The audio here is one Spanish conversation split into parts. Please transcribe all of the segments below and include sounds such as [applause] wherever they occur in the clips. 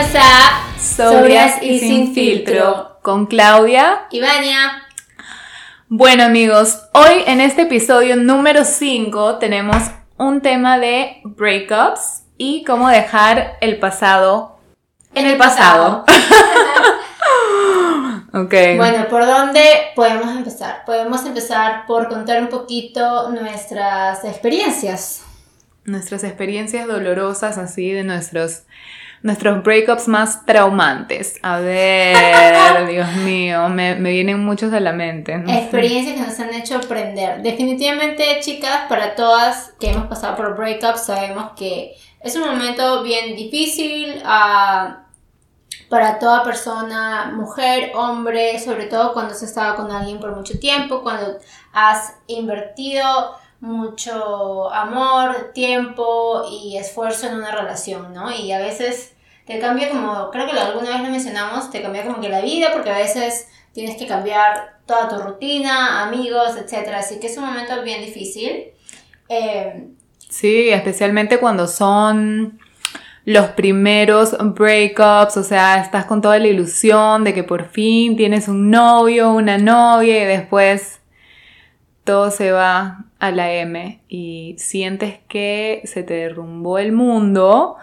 A Sobrias y, sin filtro con Claudia y Vania. Bueno amigos, hoy en este episodio número 5 tenemos un tema de breakups y cómo dejar el pasado en, el pasado. [laughs] ok. Bueno, ¿por dónde podemos empezar? Podemos empezar por contar un poquito nuestras experiencias. Nuestras experiencias dolorosas así de nuestros nuestros breakups más traumantes. A ver, [laughs] Dios mío, me, vienen muchos a la mente. Experiencias que nos han hecho aprender. Definitivamente, chicas, para todas que hemos pasado por breakups, sabemos que es un momento bien difícil. Ah, para toda persona, mujer, hombre, sobre todo cuando has estado con alguien por mucho tiempo, cuando has invertido mucho amor, tiempo y esfuerzo en una relación, ¿no? Y a veces te cambia como, creo que alguna vez lo mencionamos, te cambia como que la vida, porque a veces tienes que cambiar toda tu rutina, amigos, etc. Así que es un momento bien difícil. Eh, sí, especialmente cuando son los primeros breakups, o sea, estás con toda la ilusión de que por fin tienes un novio, una novia y después todo se va a la M y sientes que se te derrumbó el mundo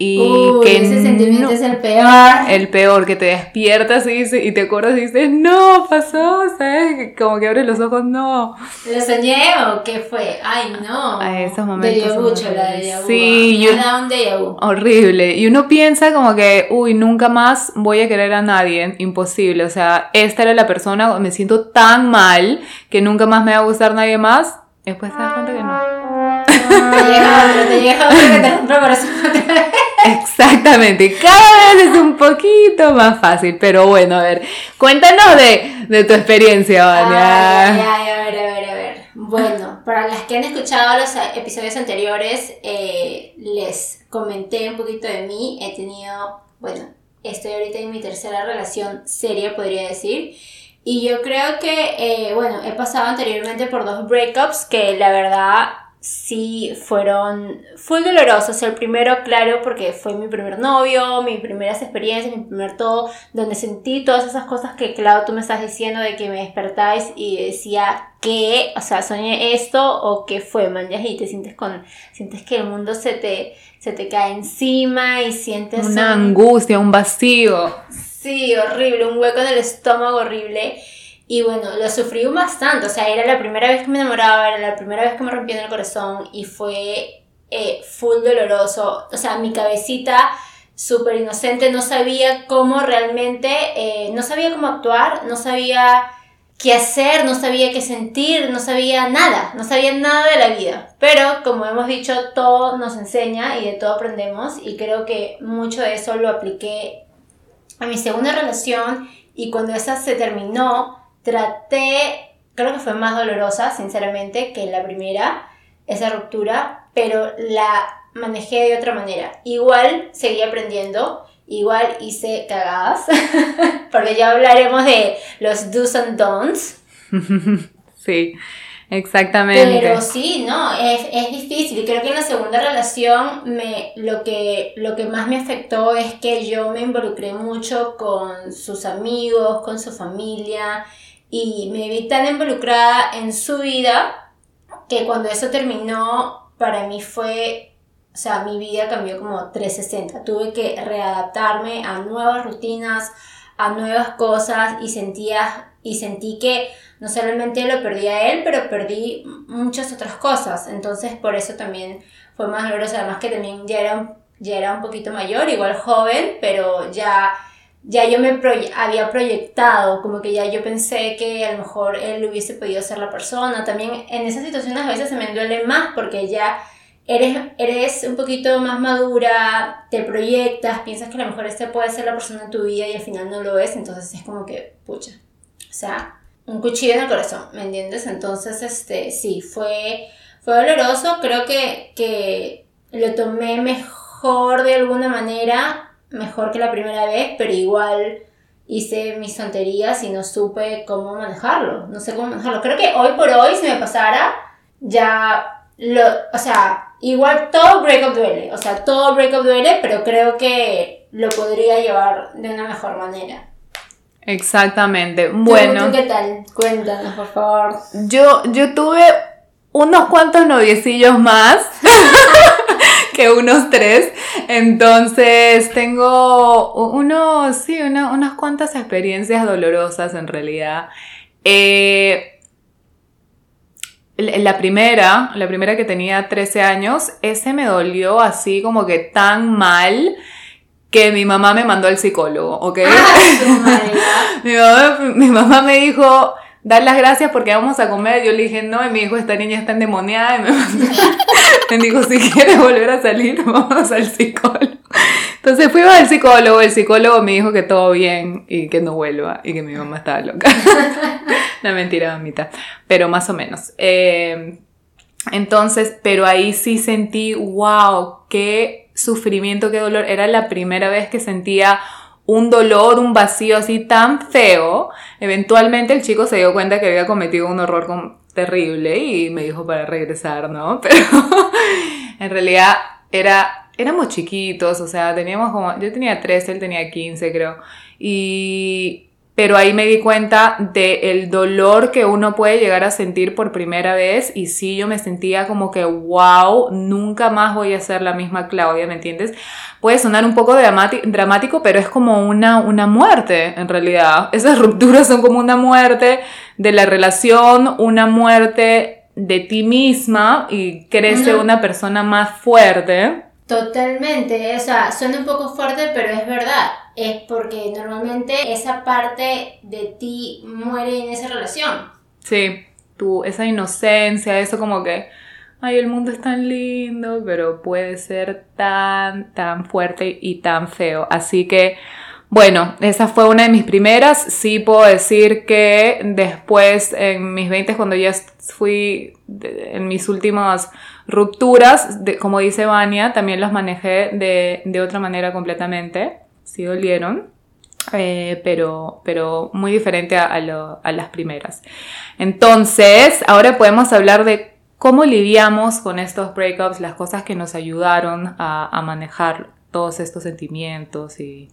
y que ese sentimiento es el peor. El peor, que te despiertas y, y te acuerdas y dices, no, pasó, ¿sabes? Como que abres los ojos, no. ¿Lo soñé o qué fue? Ay, no. A esos momentos. De la de Sí, yo, un Horrible. Y uno piensa como que, uy, nunca más voy a querer a nadie. Imposible. O sea, esta era la persona, me siento tan mal que nunca más me va a gustar nadie más. Después te das cuenta que no. Te llega otro, te llega otro que te por eso. Exactamente, cada vez es un poquito más fácil, pero bueno, a ver, cuéntanos de, de tu experiencia, Vania. Ay, ay, a ver, a ver, a ver. Bueno, para las que han escuchado los episodios anteriores, eh, les comenté un poquito de mí. He tenido, bueno, estoy ahorita en mi tercera relación seria, podría decir. Y yo creo que, eh, bueno, he pasado anteriormente por dos breakups que la verdad sí fueron, fue dolorosos. El primero, claro, porque fue mi primer novio, mis primeras experiencias, mi primer todo, donde sentí todas esas cosas que, claro, tú me estás diciendo de que me despertáis y decía que, o sea, soñé esto o qué fue, man, y te sientes con, sientes que el mundo se te, se te cae encima y sientes... Una angustia, un vacío. Sí, horrible, un hueco en el estómago horrible. Y bueno, lo sufrí bastante, o sea, era la primera vez que me enamoraba, era la primera vez que me rompían el corazón y fue eh, full doloroso. O sea, mi cabecita súper inocente no sabía cómo realmente, eh, no sabía cómo actuar, no sabía qué hacer, no sabía qué sentir, no sabía nada, no sabía nada de la vida. Pero como hemos dicho, todo nos enseña y de todo aprendemos y creo que mucho de eso lo apliqué a mi segunda relación y cuando esa se terminó, traté, creo que fue más dolorosa, sinceramente, que la primera, esa ruptura, pero la manejé de otra manera. Igual seguí aprendiendo, igual hice cagadas, [laughs] porque ya hablaremos de los do's and don'ts. [laughs] sí. Exactamente. Pero sí, no, es, es, difícil. Creo que en la segunda relación me, lo, que, lo que más me afectó es que yo me involucré mucho con sus amigos, con su familia y me vi tan involucrada en su vida que cuando eso terminó, para mí fue, o sea, mi vida cambió como 360. Tuve que readaptarme a nuevas rutinas, a nuevas cosas y sentía y sentí que no solamente lo perdí a él, pero perdí muchas otras cosas. Entonces, por eso también fue más doloroso. Además que también ya era, ya era un poquito mayor, igual joven, pero ya ya yo me había proyectado, como que ya yo pensé que a lo mejor él hubiese podido ser la persona. También en esas situaciones a veces se me duele más porque ya eres, eres un poquito más madura, te proyectas, piensas que a lo mejor este puede ser la persona en tu vida y al final no lo es, entonces es como que, pucha, o sea, un cuchillo en el corazón, ¿me entiendes? Entonces, este, sí, fue, fue doloroso, creo que, que lo tomé mejor de alguna manera mejor que la primera vez, pero igual hice mis tonterías y no supe cómo manejarlo. No sé cómo manejarlo. Creo que hoy por hoy, si me pasara, ya lo, o sea, igual todo breakup duele, o sea, todo breakup duele, pero creo que lo podría llevar de una mejor manera. Exactamente. Bueno. ¿Tú, qué tal? Cuéntanos, por favor. Yo, yo tuve unos cuantos noviecillos más. [laughs] que unos tres. Entonces tengo unos, sí, unas cuantas experiencias dolorosas en realidad. Eh, la primera, la primera que tenía 13 años, ese me dolió así como que tan mal que mi mamá me mandó al psicólogo, ¿ok? Ah, [laughs] mi, mamá, mi mamá me dijo, dar las gracias porque vamos a comer. Yo le dije, no, y me dijo, esta niña está endemoniada. Y me, [laughs] me dijo, si quieres volver a salir, vamos al psicólogo. Entonces fuimos al psicólogo, el psicólogo me dijo que todo bien y que no vuelva y que mi mamá estaba loca. [laughs] La mentira, mamita. Pero más o menos. Eh, entonces, pero ahí sí sentí, wow, qué sufrimiento, qué dolor. Era la primera vez que sentía un dolor, un vacío así tan feo. Eventualmente el chico se dio cuenta que había cometido un horror terrible y me dijo para regresar, ¿no? [laughs] Pero en realidad era, éramos chiquitos, o sea, teníamos como, yo tenía 13, él tenía 15 creo. Y pero ahí me di cuenta del el dolor que uno puede llegar a sentir por primera vez y sí, yo me sentía como que, wow, nunca más voy a ser la misma Claudia, ¿me entiendes? Puede sonar un poco dramático, pero es como una, una muerte en realidad. Esas rupturas son como una muerte de la relación, una muerte de ti misma y crece una persona más fuerte. Totalmente, o sea, suena un poco fuerte, pero es verdad. Es porque normalmente esa parte de ti muere en esa relación. Sí, tu, esa inocencia, eso como que, ay, el mundo es tan lindo, pero puede ser tan, tan fuerte y tan feo. Así que, bueno, esa fue una de mis primeras. Sí puedo decir que después, en mis 20, cuando ya fui en mis últimas Rupturas, como dice Vania, también las manejé de, otra manera completamente. Sí dolieron, eh, pero, pero muy diferente a, las primeras. Entonces, ahora podemos hablar de cómo lidiamos con estos breakups, las cosas que nos ayudaron a, a manejar todos estos sentimientos y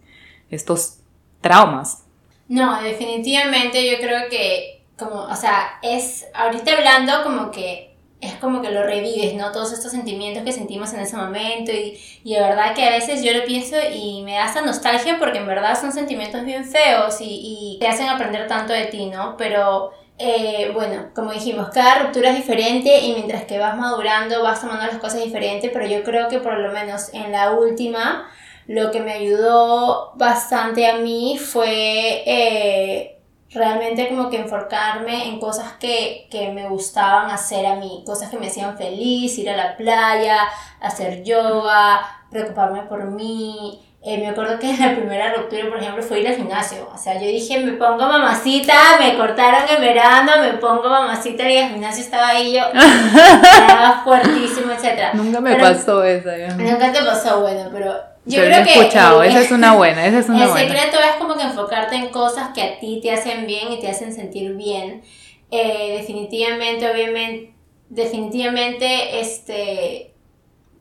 estos traumas. No, definitivamente yo creo que, como, o sea, es ahorita hablando como que es como que lo revives, ¿no? Todos estos sentimientos que sentimos en ese momento y, y de verdad que a veces yo lo pienso y me da esta nostalgia porque en verdad son sentimientos bien feos y, y te hacen aprender tanto de ti, ¿no? Pero eh, bueno, como dijimos, cada ruptura es diferente y mientras que vas madurando vas tomando las cosas diferentes, pero yo creo que por lo menos en la última lo que me ayudó bastante a mí fue... Eh, realmente como que enfocarme en cosas que, que, me gustaban hacer a mí, cosas que me hacían feliz, ir a la playa, hacer yoga, preocuparme por mí. Eh, me acuerdo que [laughs] la primera ruptura, por ejemplo, fue ir al gimnasio. O sea, yo dije, me pongo mamacita, me cortaron en verano, me pongo mamacita y el gimnasio estaba ahí yo, [laughs] estaba fuertísimo, etc. Nunca me pasó eso. Nunca te pasó, bueno, pero yo creo que escuchado, esa es una buena, esa es una el secreto es como que enfocarte en cosas que a ti te hacen bien y te hacen sentir bien. Eh, definitivamente, obviamente, definitivamente, este,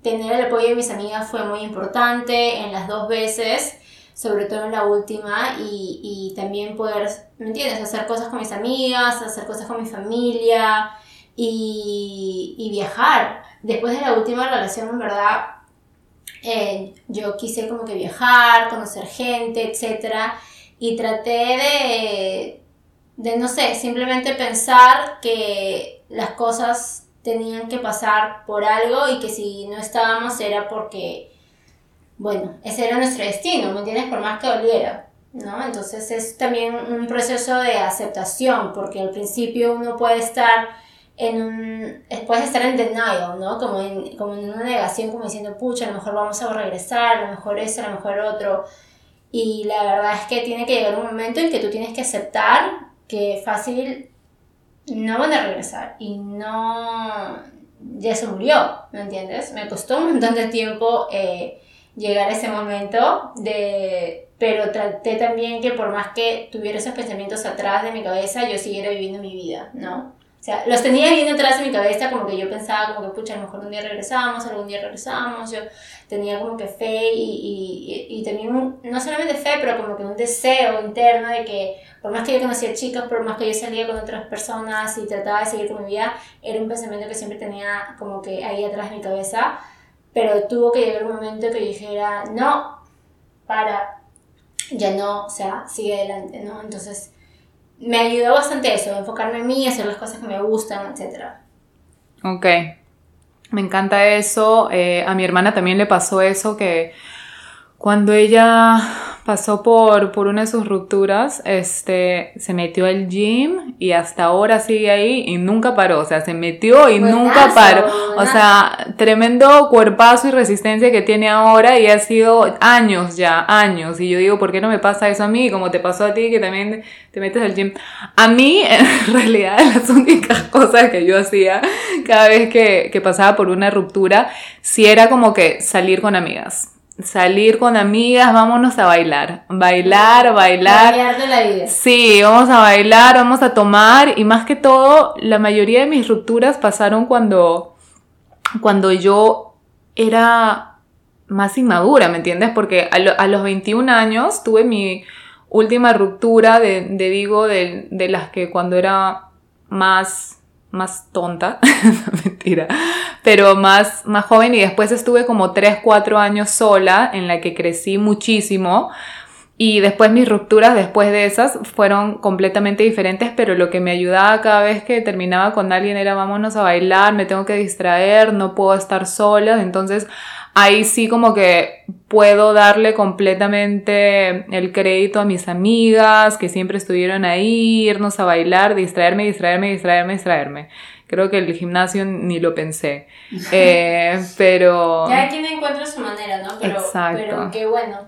tener el apoyo de mis amigas fue muy importante en las dos veces, sobre todo en la última, y, y también poder, ¿me entiendes? Hacer cosas con mis amigas, hacer cosas con mi familia y, y viajar. Después de la última relación, en verdad, yo quise como que viajar, conocer gente, etc. Y traté de, de, no sé, simplemente pensar que las cosas tenían que pasar por algo y que si no estábamos era porque, bueno, ese era nuestro destino, ¿me entiendes? Por más que doliera. ¿no? Entonces es también un proceso de aceptación, porque al principio uno puede estar en un, puedes estar en denial, ¿no? Como en, como en una negación, como diciendo, pucha, a lo mejor vamos a regresar, a lo mejor eso, a lo mejor otro. Y la verdad es que tiene que llegar un momento en que tú tienes que aceptar que fácil no van a regresar y no, ya se murió, ¿me entiendes? Me costó un montón de tiempo eh, llegar a ese momento, de, pero traté también que por más que tuviera esos pensamientos atrás de mi cabeza, yo siguiera viviendo mi vida, ¿no? Sea, los tenía bien atrás en mi cabeza, como que yo pensaba como que, pucha, a lo mejor un día regresamos, algún día regresamos, yo tenía como que fe y, y, y también, no solamente fe, pero como que un deseo interno de que, por más que yo conocía chicos, por más que yo salía con otras personas y trataba de seguir con mi vida, era un pensamiento que siempre tenía como que ahí atrás de mi cabeza, pero tuvo que llegar un momento que dijera, no, para, ya no, o sea, sigue adelante, ¿no? Entonces me ayudó bastante eso, enfocarme en mí, hacer las cosas que me gustan, etc. Ok, me encanta eso. Eh, a mi hermana también le pasó eso, que cuando ella pasó por, por una de sus rupturas, este, se metió al gym y hasta ahora sigue ahí y nunca paró, o sea, se metió y nunca paró. O sea, tremendo cuerpazo y resistencia que tiene ahora y ha sido años ya, años. Y yo digo, ¿por qué no me pasa eso a mí? Como te pasó a ti que también te metes al gym. A mí, [laughs] en realidad, [laughs] las únicas cosas que yo hacía cada vez que, que pasaba por una ruptura, sí era como que salir con amigas salir con amigas, vámonos a bailar. Bailar, bailar. Bailar de la vida. Sí, vamos a bailar, vamos a tomar. Y más que todo, la mayoría de mis rupturas pasaron cuando, cuando yo era más inmadura, ¿me entiendes? Porque a, los 21 años tuve mi última ruptura de, de digo, de, de las que cuando era más más tonta, [laughs] mentira, pero más, más joven y después estuve como 3, 4 años sola en la que crecí muchísimo y después mis rupturas después de esas fueron completamente diferentes, pero lo que me ayudaba cada vez que terminaba con alguien era vámonos a bailar, me tengo que distraer, no puedo estar sola, entonces ahí sí como que puedo darle completamente el crédito a mis amigas que siempre estuvieron ahí, irnos a bailar, distraerme, distraerme, distraerme, distraerme. Creo que el gimnasio ni lo pensé. [laughs] Eh, pero... Cada quien encuentra su manera, ¿no? Pero, Exacto. pero qué bueno.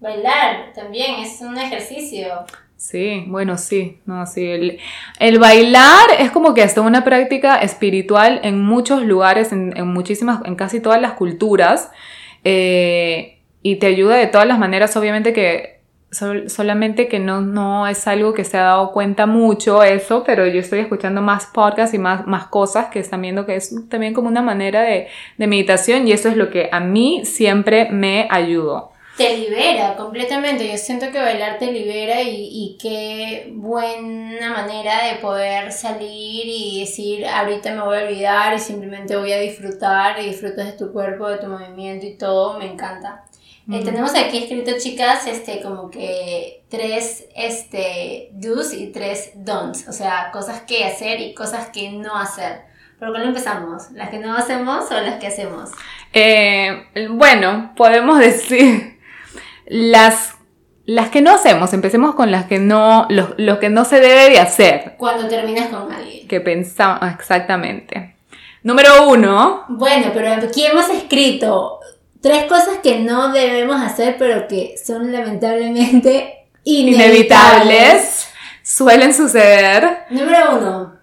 Bailar también es un ejercicio. Sí, bueno, sí, no, sí. El, el, bailar es como que hasta una práctica espiritual en muchos lugares, en, en muchísimas, en casi todas las culturas, eh, y te ayuda de todas las maneras, obviamente que solamente que no, no es algo que se ha dado cuenta mucho eso, pero yo estoy escuchando más podcasts y más, más cosas que están viendo que es también como una manera de, de meditación y eso es lo que a mí siempre me ayudó te libera completamente. Yo siento que bailar te libera y, y, qué buena manera de poder salir y decir, ahorita me voy a olvidar y simplemente voy a disfrutar y disfrutas de tu cuerpo, de tu movimiento y todo, me encanta. Eh, tenemos aquí escrito, chicas, este, como que tres este, do's y tres don'ts, o sea, cosas que hacer y cosas que no hacer. ¿Por cuál empezamos? ¿Las que no hacemos o las que hacemos? Eh, bueno, podemos decir las, las que no hacemos, empecemos con las que no, lo, que no se debe de hacer. Cuando terminas con alguien. Que pensamos, exactamente. Número uno. Bueno, pero aquí hemos escrito tres cosas que no debemos hacer, pero que son lamentablemente inevitables. Suelen suceder. Número uno.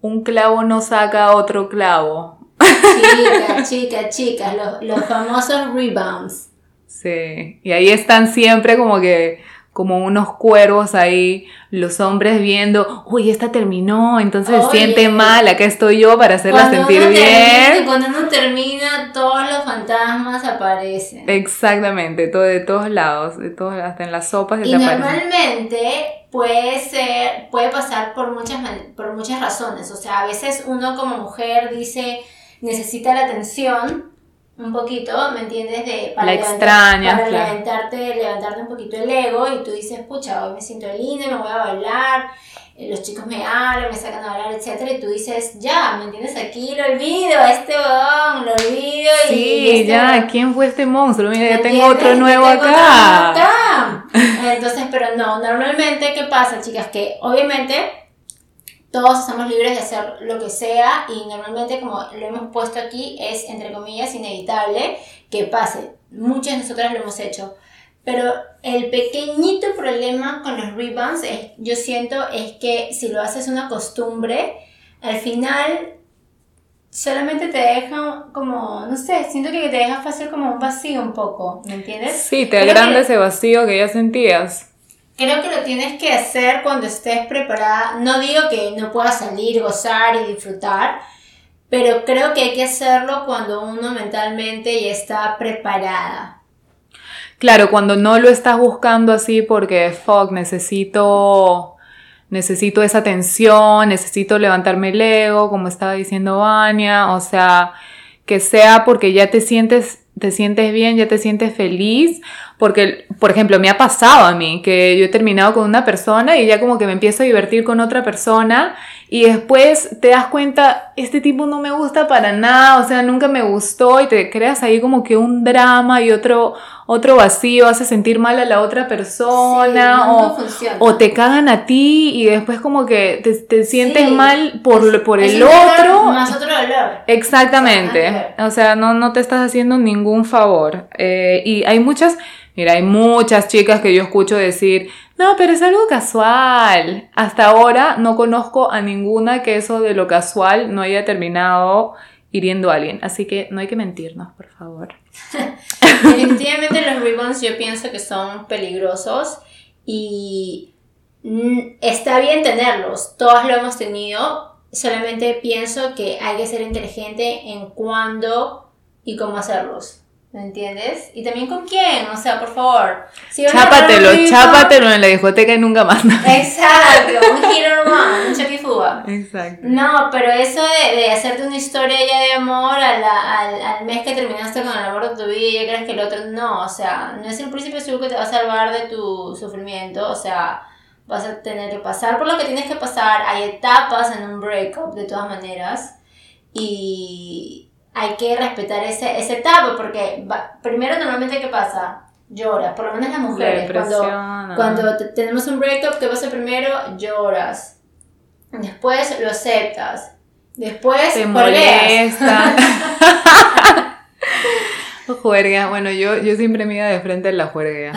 Un clavo no saca otro clavo. Chicas, [laughs] chicas, chicas, los, los famosos rebounds. Sí, y ahí están siempre como que, como unos cuervos ahí, los hombres viendo, uy, esta terminó, entonces se siente mal, acá estoy yo para hacerla sentir bien. cuando uno termina, todos los fantasmas aparecen. Exactamente, todo, de todos lados, de todos, hasta en las sopas. Y normalmente puede ser, puede pasar por muchas, por muchas razones, o sea, a veces uno como mujer dice, necesita la atención, un poquito, ¿me entiendes? De, para la extraña. Para levantarte, levantarte un poquito el ego y tú dices, pucha, hoy me siento linda, me voy a bailar, eh, los chicos me hablan, me sacan a bailar, etc. Y tú dices, ya, ¿me entiendes? Aquí lo olvido, este bodón, lo olvido. Sí, este ya, ¿quién fue este monstruo? Mira, ya tengo otro nuevo acá. acá. [laughs] Entonces, pero no, normalmente, ¿qué pasa, chicas? Que obviamente todos estamos libres de hacer lo que sea y normalmente como lo hemos puesto aquí es entre comillas inevitable que pase. Muchas de nosotras lo hemos hecho. Pero el pequeñito problema con los rebounds es, yo siento es que si lo haces una costumbre, al final solamente te deja como, no sé, siento que te deja fácil como un vacío un poco, ¿me entiendes? Sí, te agranda ese vacío que ya sentías. Creo que lo tienes que hacer cuando estés preparada. No digo que no puedas salir, gozar y disfrutar, pero creo que hay que hacerlo cuando uno mentalmente ya está preparada. Claro, cuando no lo estás buscando así porque, fuck, necesito necesito esa atención, necesito levantarme el ego, como estaba diciendo Vania, o sea, que sea porque ya te sientes, te sientes bien, ya te sientes feliz, porque, por ejemplo, me ha pasado a mí que yo he terminado con una persona y ya como que me empiezo a divertir con otra persona y después te das cuenta, este tipo no me gusta para nada, o sea, nunca me gustó y te creas ahí como que un drama y otro, otro vacío, hace sentir mal a la otra persona o, o, te cagan a ti y después como que te, sientes mal por, por el otro. Más otro dolor. Exactamente. O sea, no, no te estás haciendo ningún favor. Eh, y hay muchas, mira, hay muchas chicas que yo escucho decir, no, pero es algo casual. Hasta ahora no conozco a ninguna que eso de lo casual no haya terminado hiriendo a alguien. Así que no hay que mentirnos, por favor. [laughs] Definitivamente los rebounds yo pienso que son peligrosos y está bien tenerlos. Todos lo hemos tenido. Solamente pienso que hay que ser inteligente en cuándo y cómo hacerlos. ¿Me entiendes? Y también con quién, o sea, por favor. chápatelo, chápatelo en la discoteca y nunca más. [laughs] Exacto, un hero one, un chaquifuga. Exacto. No, pero eso de, de, hacerte una historia ya de amor al, al, mes que terminaste con el amor de tu vida y ya crees que el otro no, o sea, no es el príncipe azul que te va a salvar de tu sufrimiento, o sea, vas a tener que pasar por lo que tienes que pasar, hay etapas en un breakup de todas maneras y hay que respetar ese, esa etapa, porque primero normalmente ¿qué pasa? Lloras, por lo menos las mujeres. Cuando, cuando tenemos un breakup, ¿qué pasa primero? Lloras. Después lo aceptas. Después te molesta. [laughs] Juerga, bueno, yo, yo siempre me iba de frente en la juerga.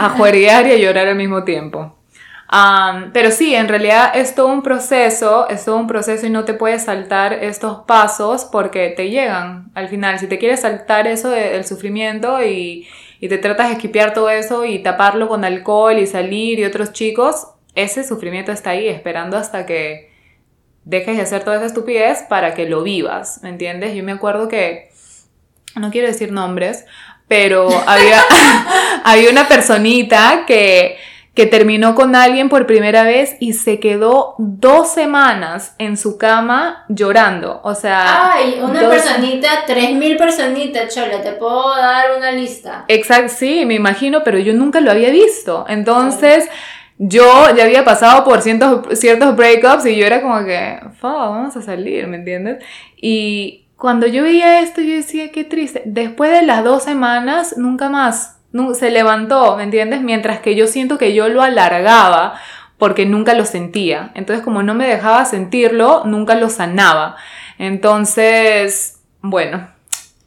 A juerguear y a llorar al mismo tiempo pero sí, en realidad es todo un proceso, es todo un proceso y no te puedes saltar estos pasos porque te llegan al final. Si te quieres saltar eso del sufrimiento y, y te tratas de esquipear todo eso y taparlo con alcohol y salir y otros chicos, ese sufrimiento está ahí esperando hasta que dejes de hacer toda esa estupidez para que lo vivas, ¿me entiendes? Yo me acuerdo que, no quiero decir nombres, pero había, [laughs] había una personita que que terminó con alguien por primera vez y se quedó dos semanas en su cama llorando. O sea. Ay, una personita, tres mil personitas, chola, te puedo dar una lista. Exacto, sí, me imagino, pero yo nunca lo había visto. Entonces. Yo ya había pasado por ciertos, ciertos breakups y yo era como que, vamos a salir, ¿me entiendes? Y cuando yo veía esto, yo decía, qué triste. Después de las dos semanas, nunca más se levantó, ¿me entiendes? Mientras que yo siento que yo lo alargaba porque nunca lo sentía. Entonces, como no me dejaba sentirlo, nunca lo sanaba. Entonces, bueno,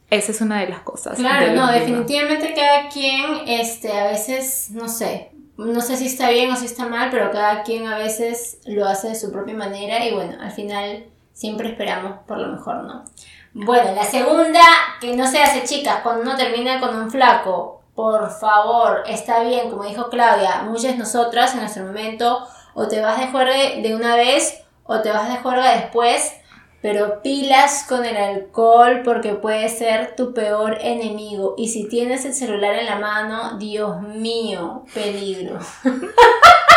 esa es una de las cosas. Claro, no, definitivamente cada quien, este, a veces, no sé, no sé si está bien o si está mal, pero cada quien a veces lo hace de su propia manera y bueno, al final siempre esperamos por lo mejor, ¿no? Bueno, la segunda, que no se hace chicas, cuando uno termina con un flaco por favor, está bien, como dijo Claudia, muchas nosotras en nuestro momento o te vas de juerga de una vez o te vas de juerga después, pero pilas con el alcohol porque puede ser tu peor enemigo. Y si tienes el celular en la mano, Dios mío, peligro. [laughs]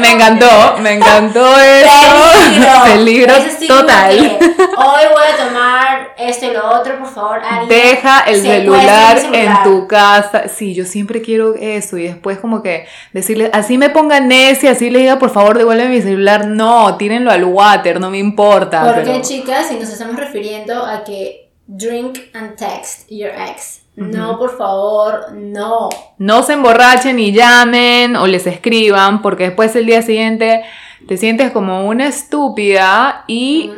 me encantó, [laughs] me encantó eso. [laughs] Peligro, total. [laughs] Hoy voy a tomar esto y lo otro, por favor. Deja el celular, en tu casa. Sí, yo siempre quiero eso y después como que decirle, así me ponga necia, así le diga, por favor, devuelve mi celular. No, tírenlo al water, no me importa. Porque chicas, si nos estamos refiriendo a que drink and text your ex. No, por favor, no. No se emborrachen y llamen o les escriban porque después el día siguiente te sientes como una estúpida y,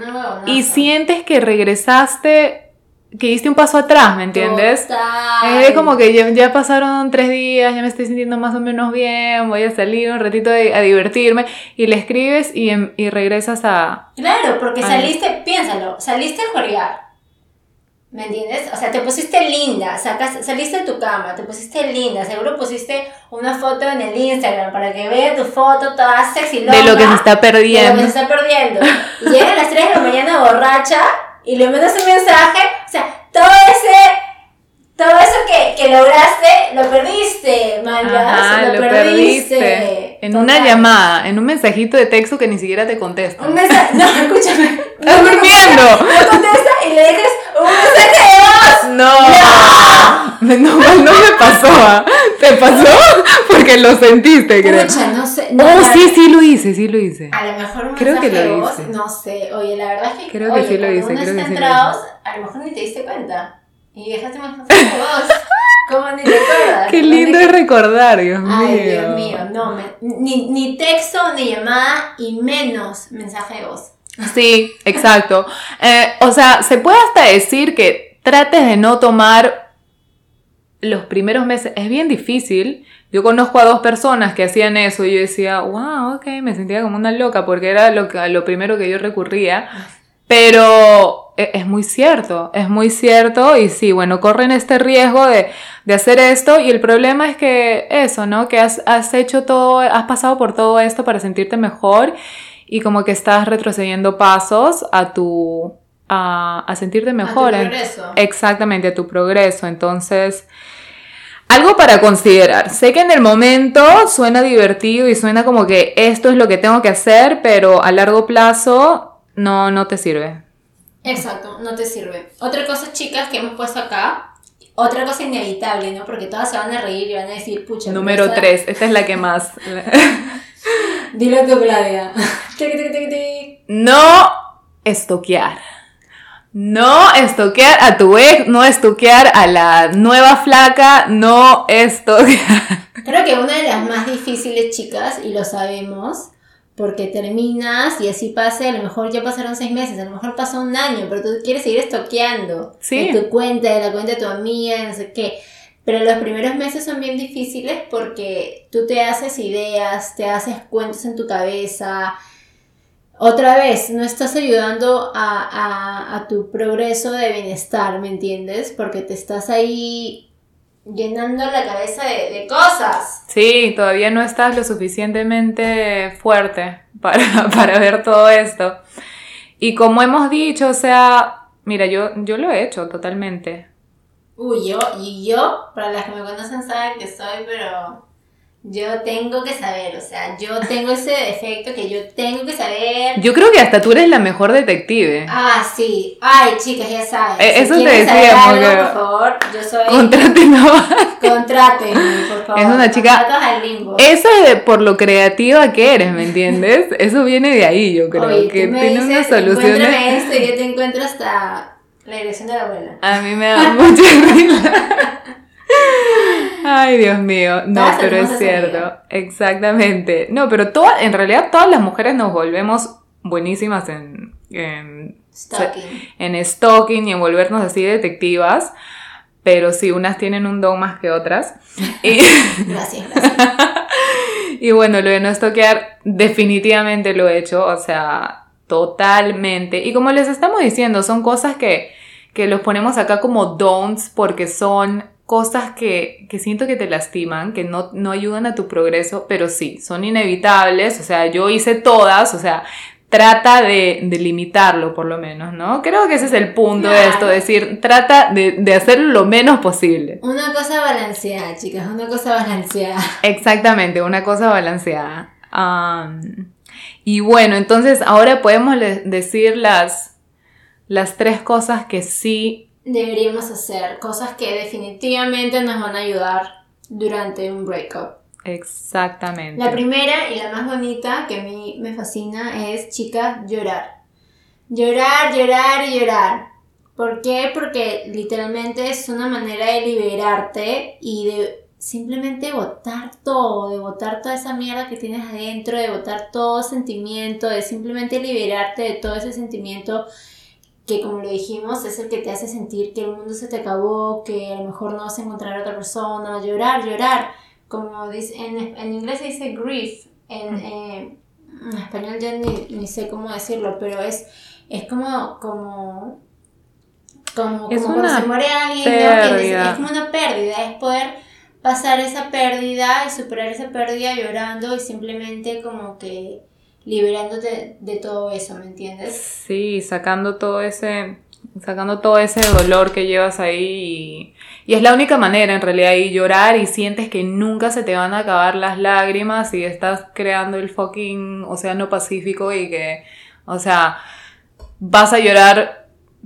y sientes que regresaste, que diste un paso atrás, ¿me entiendes? Es como que ya, pasaron tres días, ya me estoy sintiendo más o menos bien, voy a salir un ratito a divertirme y le escribes y, y regresas a... Claro, porque saliste, piénsalo, saliste a jugar ¿Me entiendes? O sea, te pusiste linda, sacas, saliste de tu cama, te pusiste linda, seguro pusiste una foto en el Instagram para que vea tu foto toda sexy De lo que se está perdiendo. De lo que se está perdiendo. Y llegan las 3 de la mañana borracha y le mandas un mensaje, o sea, todo ese todo eso que, que lograste, lo perdiste, Maya. lo, perdiste. En una llamada, en un mensajito de texto que ni siquiera te contesta. Un mensaje, no, [laughs] escúchame. Estás durmiendo. No contesta y le dejas un mensaje de voz. No. No, no, me pasó. ¿ah? ¿Te pasó? [laughs] Porque lo sentiste, creo. Escucha, no sé. No, oh, sí, sí lo hice, sí lo hice. A lo mejor un creo mensaje que lo de voz, hice. no sé. Oye, la verdad es que. Creo que sí lo hice. Creo que sí lo hice. a lo mejor ni te diste cuenta. Y dejaste más de voz. ¿Cómo ni recuerdas? Qué lindo es recordar, Dios mío. Ay, Dios mío, no, ni, ni texto, ni llamada, y menos mensaje de voz. Sí, exacto. Eh, o sea, se puede hasta decir que trates de no tomar los primeros meses. Es bien difícil. Yo conozco a dos personas que hacían eso y yo decía, wow, ok, me sentía como una loca porque era lo, lo primero que yo recurría. Pero e, es muy cierto, es muy cierto y sí, bueno, corren este riesgo de, hacer esto y el problema es que eso, ¿no? Que has, hecho todo, has pasado por todo esto para sentirte mejor y como que estás retrocediendo pasos a tu, a, sentirte mejor. A tu progreso. exactamente, a tu progreso. Entonces, algo para considerar. Sé que en el momento suena divertido y suena como que esto es lo que tengo que hacer, pero a largo plazo no, no te sirve. Exacto, no te sirve. Otra cosa, chicas, que hemos puesto acá, otra cosa inevitable, ¿no? Porque todas se van a reír y van a decir, pucha. Número 3, esta es la que más. [laughs] Dilo tú, Claudia. no estoquear. No estoquear a tu ex, no estoquear a la nueva flaca, no estoquear. Creo que una de las más difíciles, chicas, y lo sabemos, porque terminas y así pase, a lo mejor ya pasaron seis meses, a lo mejor pasó un año, pero tú quieres seguir estoqueando sí. de tu cuenta, de la cuenta de tu amiga, no sé qué. Pero los primeros meses son bien difíciles porque tú te haces ideas, te haces cuentos en tu cabeza. Otra vez, no estás ayudando a, a, a tu progreso de bienestar, ¿me entiendes? Porque te estás ahí llenando la cabeza de, cosas. Sí, todavía no estás lo suficientemente fuerte para, [laughs] para, ver todo esto. Y como hemos dicho, o sea, mira, yo, yo lo he hecho totalmente. Uy, yo, y yo, para las que me conocen saben que soy, pero yo tengo que saber, o sea, yo tengo ese defecto que yo tengo que saber. Yo creo que hasta tú eres la mejor detective. Ah, sí. Ay, chicas, ya saben. Eh, eso te decía, algo, por favor, yo soy. Contrátenos. [laughs] Contrátenme, por favor. Es una chica. Al limbo. Eso es por lo creativa que eres, ¿me entiendes? [laughs] Eso viene de ahí, yo creo. Oye, que tiene unas soluciones. esto y yo te encuentro hasta la dirección de la abuela. A mí me da [laughs] mucha risa. Ay, Dios mío. No, pero es cierto. Exactamente. No, pero toda, en realidad todas las mujeres nos volvemos buenísimas en, en stalking. en stalking y en volvernos así detectivas. Pero sí, unas tienen un don más que otras. [laughs] Y, gracias, gracias. [laughs] y bueno, lo de no stalkear definitivamente lo he hecho. O sea, totalmente. Y como les estamos diciendo, son cosas que, que los ponemos acá como don'ts porque son cosas que, siento que te lastiman, que no, no ayudan a tu progreso, pero sí, son inevitables, o sea, yo hice todas, o sea, trata de, limitarlo por lo menos, ¿no? Creo que ese es el punto de esto, decir, trata de, hacerlo lo menos posible. Una cosa balanceada, chicas, una cosa balanceada. Exactamente, una cosa balanceada. y bueno, entonces ahora podemos decir las, las tres cosas que sí deberíamos hacer, cosas que definitivamente nos van a ayudar durante un breakup. Exactamente. La primera y la más bonita que a mí me fascina es, chicas, llorar. Llorar, llorar y llorar. ¿Por qué? Porque literalmente es una manera de liberarte y de simplemente botar todo, de botar toda esa mierda que tienes adentro, de botar todo sentimiento, de simplemente liberarte de todo ese sentimiento que como lo dijimos es el que te hace sentir que el mundo se te acabó, que a lo mejor no vas a encontrar a otra persona, llorar, llorar, como dice, en, en inglés se dice grief, en, eh, en español ya ni, ni, sé cómo decirlo, pero es, es como, como Como, como cuando se muere alguien, es, como una pérdida, es poder pasar esa pérdida y superar esa pérdida llorando y simplemente como que liberándote de todo eso, ¿me entiendes? Sí, sacando todo ese sacando todo ese dolor que llevas ahí y, es la única manera en realidad y llorar y sientes que nunca se te van a acabar las lágrimas y estás creando el fucking océano Pacífico y que, o sea, vas a llorar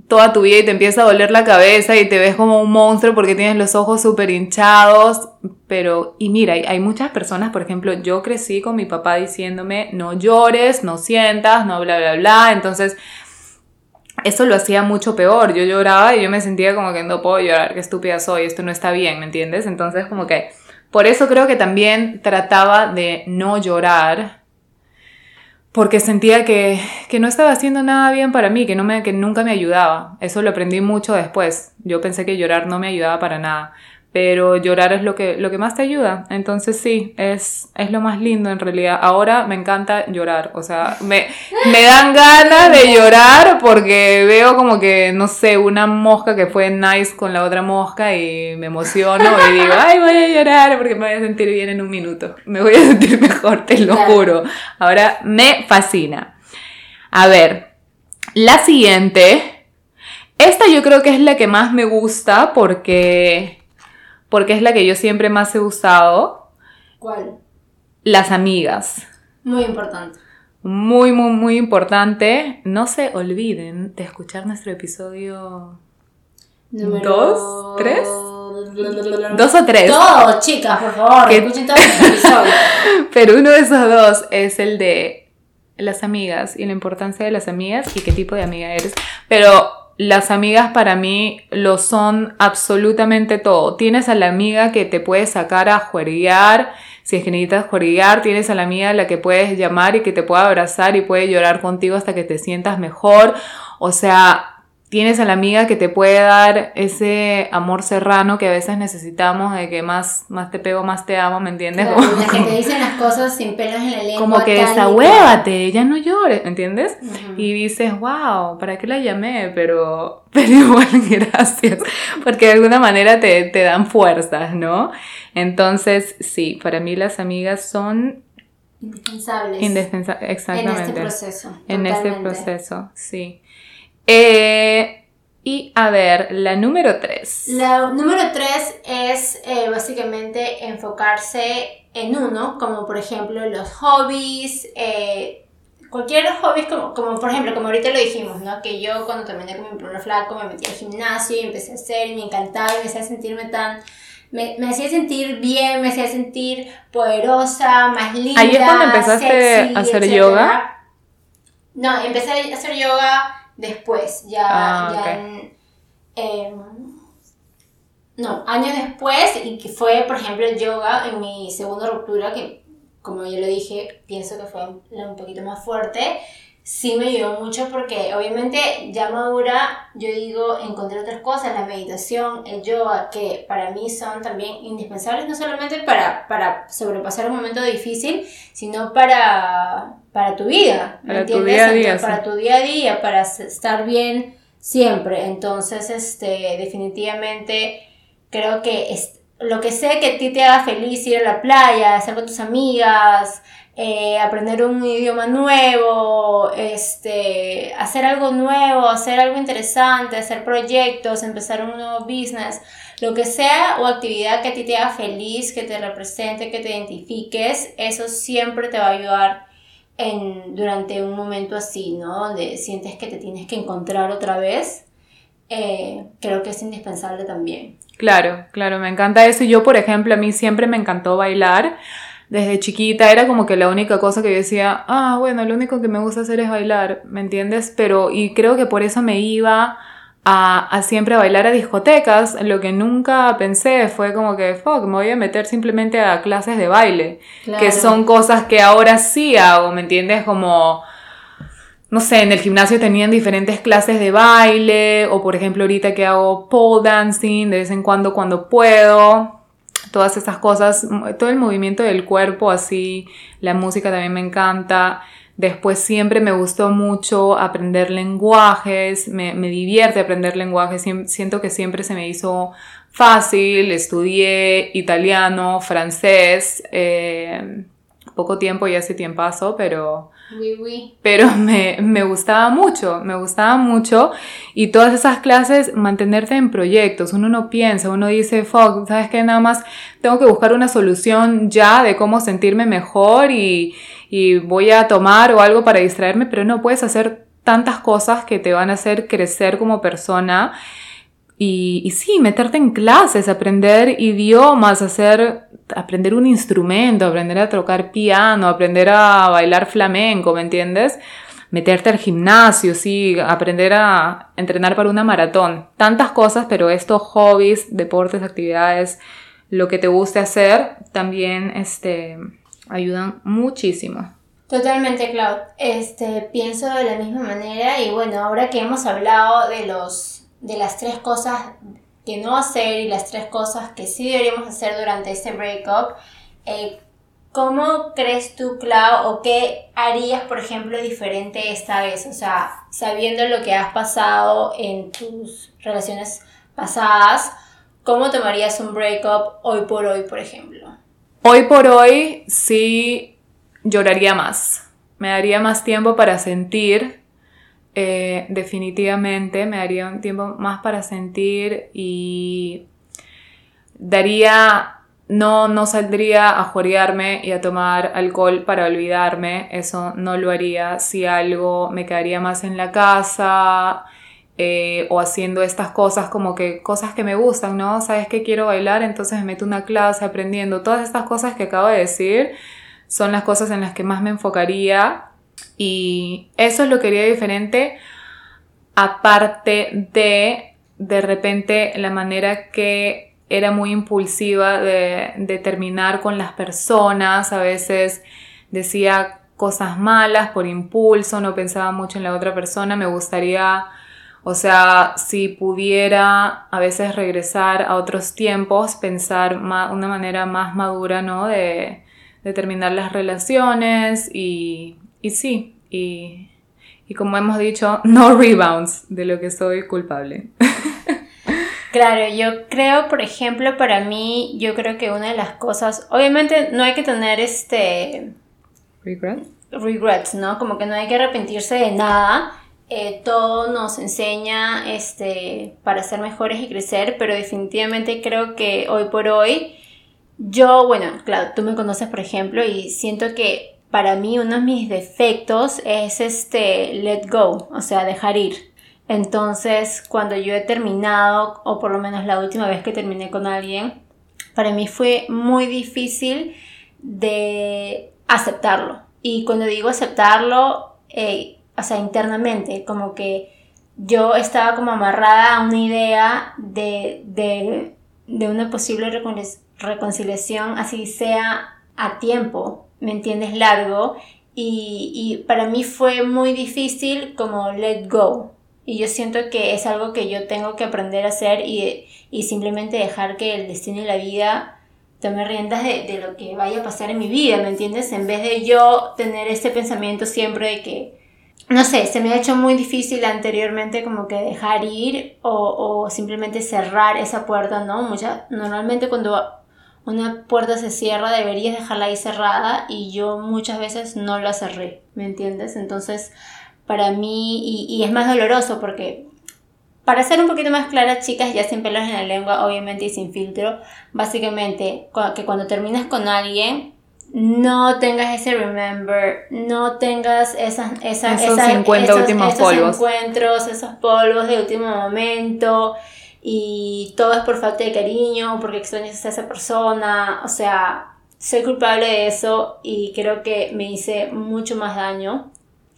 toda tu vida y te empieza a doler la cabeza y te ves como un monstruo porque tienes los ojos súper hinchados, pero, y mira, hay, muchas personas, por ejemplo, yo crecí con mi papá diciéndome, no llores, no sientas, no bla, bla, bla, entonces eso lo hacía mucho peor. Yo lloraba y yo me sentía como que no puedo llorar, qué estúpida soy, esto no está bien, ¿me entiendes? Entonces como que por eso creo que también trataba de no llorar porque sentía que, que, no estaba haciendo nada bien para mí, que, no me, que nunca me ayudaba. Eso lo aprendí mucho después. Yo pensé que llorar no me ayudaba para nada pero llorar es lo que, lo que más te ayuda. Entonces sí, es, es lo más lindo en realidad. Ahora me encanta llorar, o sea, me, me dan ganas de llorar porque veo como que, no sé, una mosca que fue nice con la otra mosca y me emociono y digo, [laughs] ay, voy a llorar porque me voy a sentir bien en un minuto. Me voy a sentir mejor, te lo juro. Ahora me fascina. A ver, la siguiente. Esta yo creo que es la que más me gusta porque porque es la que yo siempre más he usado. ¿Cuál? Las amigas. Muy importante. Muy, muy, muy importante. No se olviden de escuchar nuestro episodio... ¿Dos? ¿Tres? ¿Dos o tres? Dos, chicas, por favor, escuchen todos los episodios. [laughs] Pero uno de esos dos es el de las amigas y la importancia de las amigas y qué tipo de amiga eres. Pero las amigas para mí lo son absolutamente todo. Tienes a la amiga que te puede sacar a jueguear, si es que necesitas jueguear, tienes a la amiga a la que puedes llamar y que te puede abrazar y puede llorar contigo hasta que te sientas mejor. O sea, tienes a la amiga que te puede dar ese amor serrano que a veces necesitamos, de que más, más te pego, más te amo, ¿me entiendes? Claro, la que te dicen las cosas sin pelos en la lengua. Como que desahuévate, ya no llores, ¿me entiendes? Y dices, wow, ¿para qué la llamé? Pero, [laughs] pero igual [laughs] gracias, porque de alguna manera te, te dan fuerzas, ¿no? Entonces, sí, para mí las amigas son indispensables. Indispensables, exactamente. En este proceso. En este proceso, sí. Eh, y a ver, la número 3. La número 3 es eh, básicamente enfocarse en uno, como por ejemplo los hobbies, eh, cualquier hobby, como, como por ejemplo, como ahorita lo dijimos, ¿no? Que yo cuando terminé con mi primer flaco me metí al gimnasio y empecé a hacer y me encantaba y me hacía sentirme tan... Me, me, hacía sentir bien, me hacía sentir poderosa, más linda. ¿Ahí es cuando empezaste a hacer yoga? No, empecé a hacer yoga después, ya, ah, no, años después, y que fue, por ejemplo, el yoga en mi segunda ruptura, que como yo lo dije, pienso que fue un poquito más fuerte, sí me ayudó mucho porque obviamente ya madura, yo digo, encontré otras cosas, la meditación, el yoga, que para mí son también indispensables, no solamente para, para sobrepasar un momento difícil, sino para, para tu vida, para tu día a día, para tu día a día, para estar bien siempre. Entonces, este, definitivamente creo que es, lo que sé que a ti te haga feliz ir a la playa, estar con tus amigas, eh, aprender un idioma nuevo, este, hacer algo nuevo, hacer algo interesante, hacer proyectos, empezar un nuevo business, lo que sea o actividad que a ti te haga feliz, que te represente, que te identifiques, eso siempre te va a ayudar en, durante un momento así, ¿no? Donde sientes que te tienes que encontrar otra vez, eh, creo que es indispensable también. Claro, claro, me encanta eso. Yo, por ejemplo, a mí siempre me encantó bailar. Desde chiquita era como que la única cosa que yo decía, ah, bueno, lo único que me gusta hacer es bailar, ¿me entiendes? Pero, y creo que por eso me iba a, siempre a bailar a discotecas, lo que nunca pensé fue como que, fuck, me voy a meter simplemente a clases de baile, que son cosas que ahora sí hago, ¿me entiendes? Como, no sé, en el gimnasio tenían diferentes clases de baile, o por ejemplo ahorita que hago pole dancing de vez en cuando cuando puedo, todas esas cosas, todo el movimiento del cuerpo así, la música también me encanta. Después siempre me gustó mucho aprender lenguajes, me, divierte aprender lenguajes, siento que siempre se me hizo fácil, estudié italiano, francés, eh, poco tiempo y hace tiempo pero pero me, me, gustaba mucho, me gustaba mucho. Y todas esas clases, mantenerte en proyectos. Uno no piensa, uno dice, fuck, ¿sabes qué? Nada más tengo que buscar una solución ya de cómo sentirme mejor y, y voy a tomar o algo para distraerme, pero no puedes hacer tantas cosas que te van a hacer crecer como persona. Y, sí, meterte en clases, aprender idiomas, hacer, aprender un instrumento, aprender a tocar piano, aprender a bailar flamenco, ¿me entiendes? Meterte al gimnasio, sí, aprender a entrenar para una maratón. Tantas cosas, pero estos hobbies, deportes, actividades, lo que te guste hacer, también este, ayudan muchísimo. Totalmente, Cloud. Este, pienso de la misma manera y bueno, ahora que hemos hablado de los de las tres cosas que no hacer y las tres cosas que sí deberíamos hacer durante este breakup, eh, ¿cómo crees tú, Clau, o qué harías, por ejemplo, diferente esta vez? O sea, sabiendo lo que has pasado en tus relaciones pasadas, ¿cómo tomarías un breakup hoy por hoy, por ejemplo? Hoy por hoy sí lloraría más. Me daría más tiempo para sentir eh, definitivamente me daría un tiempo más para sentir y daría, no, no saldría a jueguearme y a tomar alcohol para olvidarme, eso no lo haría, si algo me quedaría más en la casa eh, o haciendo estas cosas como que cosas que me gustan, ¿no? Sabes que quiero bailar, entonces me meto una clase aprendiendo, todas estas cosas que acabo de decir son las cosas en las que más me enfocaría y eso es lo que haría diferente, aparte de de repente la manera que era muy impulsiva de, de terminar con las personas, a veces decía cosas malas por impulso, no pensaba mucho en la otra persona, me gustaría, o sea, si pudiera a veces regresar a otros tiempos, pensar una manera más madura, ¿no? De, de terminar las relaciones y y sí, y, como hemos dicho, [laughs] no rebounds de lo que soy culpable. [laughs] Claro, yo creo, por ejemplo, para mí, yo creo que una de las cosas, obviamente no hay que tener este... Regrets. Regrets, ¿no? Como que no hay que arrepentirse de nada. Eh, todo nos enseña este, para ser mejores y crecer, pero definitivamente creo que hoy por hoy, yo, bueno, claro, tú me conoces, por ejemplo, y siento que para mí uno de mis defectos es este let go, o sea, dejar ir. Entonces, cuando yo he terminado, o por lo menos la última vez que terminé con alguien, para mí fue muy difícil de aceptarlo. Y cuando digo aceptarlo, eh, o sea, internamente, como que yo estaba como amarrada a una idea de, de, de una posible reconciliación, así sea a tiempo, ¿me entiendes? Largo. Y, para mí fue muy difícil como let go. Y yo siento que es algo que yo tengo que aprender a hacer y, simplemente dejar que el destino y la vida tome riendas de, de, lo que vaya a pasar en mi vida, ¿me entiendes? En vez de yo tener este pensamiento siempre de que, no sé, se me ha hecho muy difícil anteriormente como que dejar ir o, o simplemente cerrar esa puerta, ¿no? Mucha, normalmente cuando una puerta se cierra, deberías dejarla ahí cerrada y yo muchas veces no la cerré, ¿me entiendes? Entonces, para mí, y, es más doloroso porque, para ser un poquito más clara, chicas, ya sin pelos en la lengua, obviamente y sin filtro, básicamente, que cuando terminas con alguien, no tengas ese remember, no tengas esas, esas, esos 50 últimos polvos. encuentros, esos polvos de último momento, y todo es por falta de cariño, porque extrañas a esa persona, o sea, soy culpable de eso y creo que me hice mucho más daño.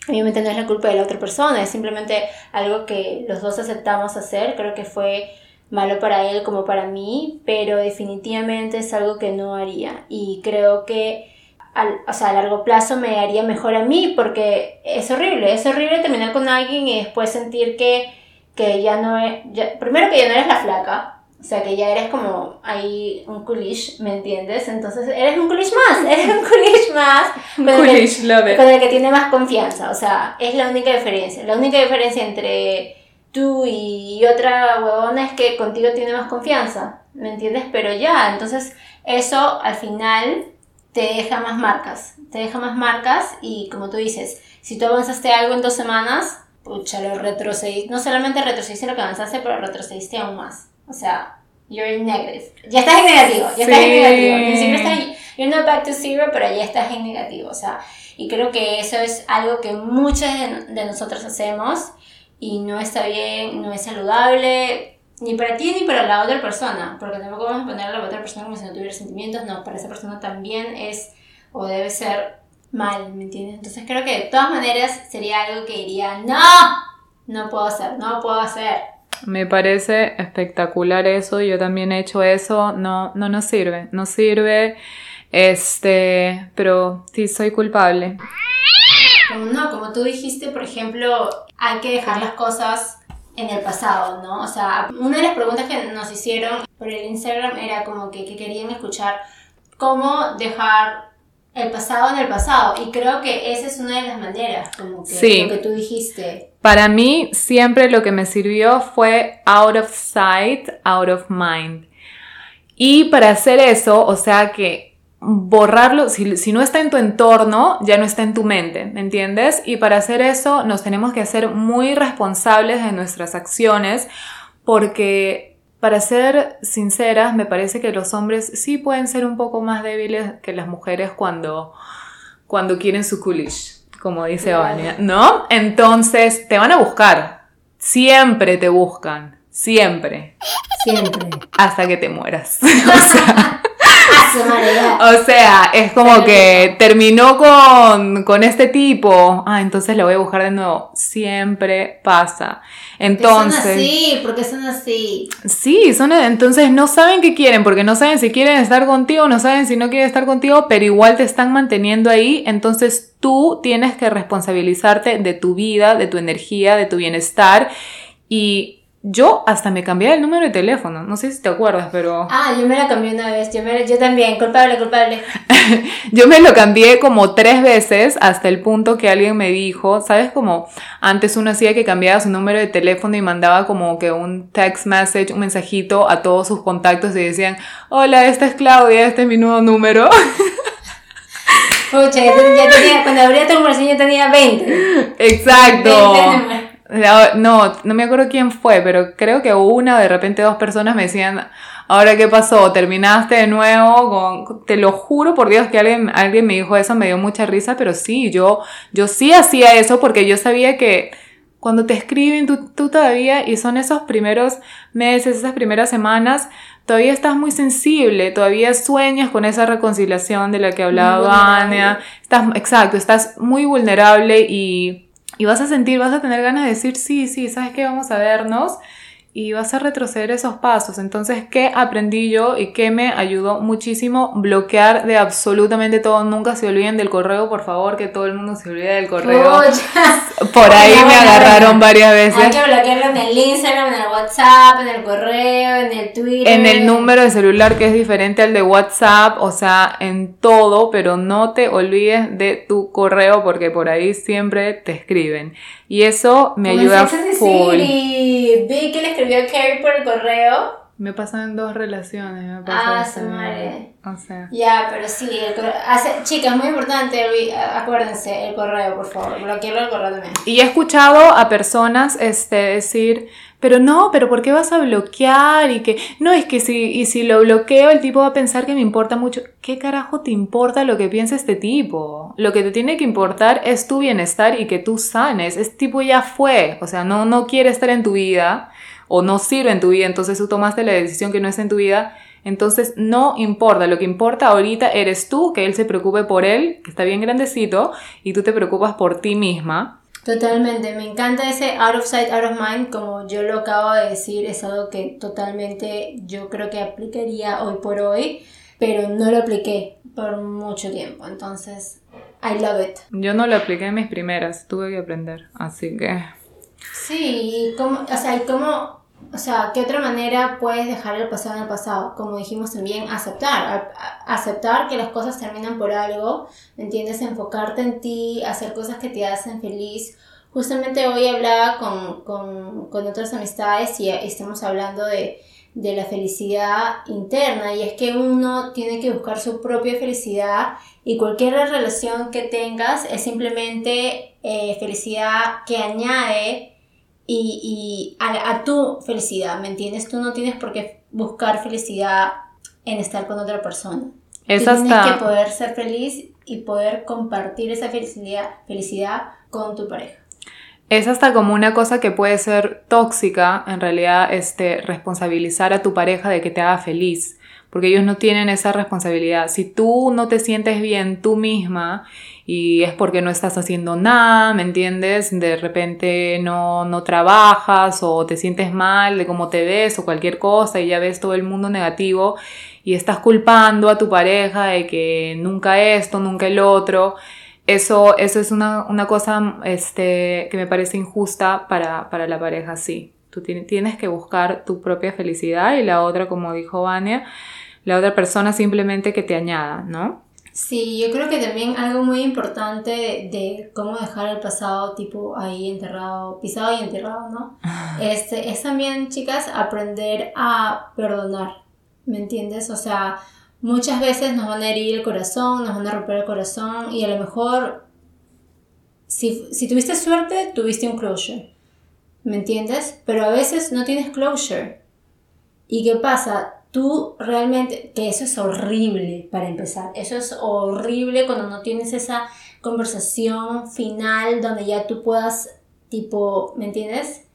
Obviamente no es la culpa de la otra persona, es simplemente algo que los dos aceptamos hacer, creo que fue malo para él como para mí, pero definitivamente es algo que no haría y creo que al, o sea, a largo plazo me haría mejor a mí porque es horrible, es horrible terminar con alguien y después sentir que que ya no es, primero que ya no eres la flaca, O sea, que ya eres como ahí un coolish, ¿me entiendes? Entonces eres un coolish más, [laughs] eres un coolish más. Con, el, con el que tiene más confianza. O sea, es la única diferencia. La única diferencia entre tú y otra huevona es que contigo tiene más confianza, ¿me entiendes? Pero ya, entonces eso al final te deja más marcas, te deja más marcas y como tú dices, si tú avanzaste algo en dos semanas, pucha, lo retrocediste, no solamente retrocediste lo que avanzaste, pero retrocediste aún más. O sea, you're in negative. Ya estás en negativo, ya estás en negativo. Estás, you're not back to zero, pero ya estás en negativo. O sea, y creo que eso es algo que muchos de, de nosotros hacemos y no está bien, no es saludable, ni para ti ni para la otra persona, porque tampoco vamos a poner a la otra persona como si no tuviera sentimientos, no, para esa persona también es o debe ser mal, ¿me entiendes? Entonces creo que de todas maneras sería algo que diría, no, no puedo hacer, no puedo hacer. Me parece espectacular eso, yo también he hecho eso, no, no nos sirve, no sirve, este, pero sí soy culpable. No, como tú dijiste, por ejemplo, hay que dejar las cosas en el pasado, ¿no? O sea, una de las preguntas que nos hicieron por el Instagram era como que, querían escuchar cómo dejar el pasado en el pasado. Y creo que esa es una de las maneras, como que lo que tú dijiste. Para mí, siempre lo que me sirvió fue out of sight, out of mind. Y para hacer eso, o sea que borrarlo, si, no está en tu entorno, ya no está en tu mente, ¿me entiendes? Y para hacer eso nos tenemos que hacer muy responsables de nuestras acciones porque, para ser sinceras, me parece que los hombres sí pueden ser un poco más débiles que las mujeres cuando, cuando quieren su coolish, como dice Vania, ¿no? Entonces, te van a buscar, siempre te buscan, siempre. Siempre. Hasta que te mueras. [laughs] o sea, [laughs] o sea, es como que terminó con, este tipo. Ah, entonces lo voy a buscar de nuevo. Siempre pasa. Entonces. Son así, porque son así. Sí, son, entonces no saben qué quieren, porque no saben si quieren estar contigo, no saben si no quieren estar contigo, pero igual te están manteniendo ahí. Entonces tú tienes que responsabilizarte de tu vida, de tu energía, de tu bienestar. Y yo hasta me cambié el número de teléfono, no sé si te acuerdas, pero... [laughs] Ah, yo me lo cambié una vez, yo, yo también, culpable, culpable. [laughs] yo me lo cambié como tres veces hasta el punto que alguien me dijo, ¿sabes cómo antes uno hacía que cambiaba su número de teléfono y mandaba como que un text message, un mensajito a todos sus contactos y decían, hola, esta es Claudia, este es mi nuevo número? [laughs] Pucha, ya tenía, cuando abría tu conversación yo tenía 20. Exacto. 20 no, no me acuerdo quién fue, pero creo que una, de repente dos personas me decían, ahora qué pasó, terminaste de nuevo con, te lo juro por Dios que alguien, alguien me dijo eso, me dio mucha risa, pero sí, yo, yo sí hacía eso porque yo sabía que cuando te escriben, tú, tú todavía, y son esos primeros meses, esas primeras semanas, todavía estás muy sensible, todavía sueñas con esa reconciliación de la que hablaba Ania, estás, exacto, estás muy vulnerable y y vas a sentir, vas a tener ganas de decir, sí, sí, ¿sabes qué? Vamos a vernos y vas a retroceder esos pasos. Entonces, ¿qué aprendí yo y qué me ayudó muchísimo? Bloquear de absolutamente todo. Nunca se olviden del correo, por favor, que todo el mundo se olvide del correo. [laughs] por ahí me agarraron varias veces. Hay que bloquearlo en el Instagram, en el WhatsApp, en el correo, en el Twitter. En el número de celular que es diferente al de WhatsApp, o sea, en todo, pero no te olvides de tu correo porque por ahí siempre te escriben. Y eso me ayuda full. Vi que le a Carrie por el correo. Me pasan dos relaciones, me. Ah, su madre. O sea. Ya, pero sí, el correo. chicas, muy importante, acuérdense, el correo, por favor. Bloquearlo el correo también. Y he escuchado a personas este, decir pero no, pero ¿por qué vas a bloquear? Y que, no, es que si, y si lo bloqueo, el tipo va a pensar que me importa mucho. ¿Qué carajo te importa lo que piensa este tipo? Lo que te tiene que importar es tu bienestar y que tú sanes. Este tipo ya fue, o sea, no, no quiere estar en tu vida o no sirve en tu vida, entonces tú tomaste la decisión que no es en tu vida. Entonces no importa, lo que importa ahorita eres tú, que él se preocupe por él, que está bien grandecito, y tú te preocupas por ti misma. Totalmente, me encanta ese out of sight, out of mind, como yo lo acabo de decir, es algo que totalmente yo creo que aplicaría hoy por hoy, pero no lo apliqué por mucho tiempo, entonces I love it. Yo no lo apliqué en mis primeras, tuve que aprender, así que... Sí, y como, o sea, y como o sea, ¿qué otra manera puedes dejar el pasado en el pasado? Como dijimos también, aceptar, aceptar que las cosas terminan por algo, ¿me entiendes? Enfocarte en ti, hacer cosas que te hacen feliz. Justamente hoy hablaba con, con, con otras amistades y estamos hablando de, de la felicidad interna y es que uno tiene que buscar su propia felicidad y cualquier relación que tengas es simplemente eh, felicidad que añade y, y a, tu felicidad, ¿me entiendes? Tú no tienes por qué buscar felicidad en estar con otra persona. Es Tú tienes que poder ser feliz y poder compartir esa felicidad, felicidad con tu pareja. Es hasta como una cosa que puede ser tóxica, en realidad, este, responsabilizar a tu pareja de que te haga feliz, porque ellos no tienen esa responsabilidad. Si tú no te sientes bien tú misma y es porque no estás haciendo nada, ¿me entiendes? De repente no, no trabajas o te sientes mal de cómo te ves o cualquier cosa y ya ves todo el mundo negativo y estás culpando a tu pareja de que nunca esto, nunca el otro. Eso, eso es una, una cosa este, que me parece injusta para, para la pareja, sí. Tú tienes que buscar tu propia felicidad y la otra, como dijo Vania, la otra persona simplemente que te añada, ¿no? Sí, yo creo que también algo muy importante de, cómo dejar el pasado tipo ahí enterrado, pisado y enterrado, ¿no? Este, es también, chicas, aprender a perdonar, ¿me entiendes? O sea, muchas veces nos van a herir el corazón, nos van a romper el corazón y a lo mejor, si, si tuviste suerte, tuviste un closure, ¿me entiendes? Pero a veces no tienes closure. ¿Y qué pasa? Tú realmente, que eso es horrible para empezar, eso es horrible cuando no tienes esa conversación final donde ya tú puedas, tipo, ¿me entiendes?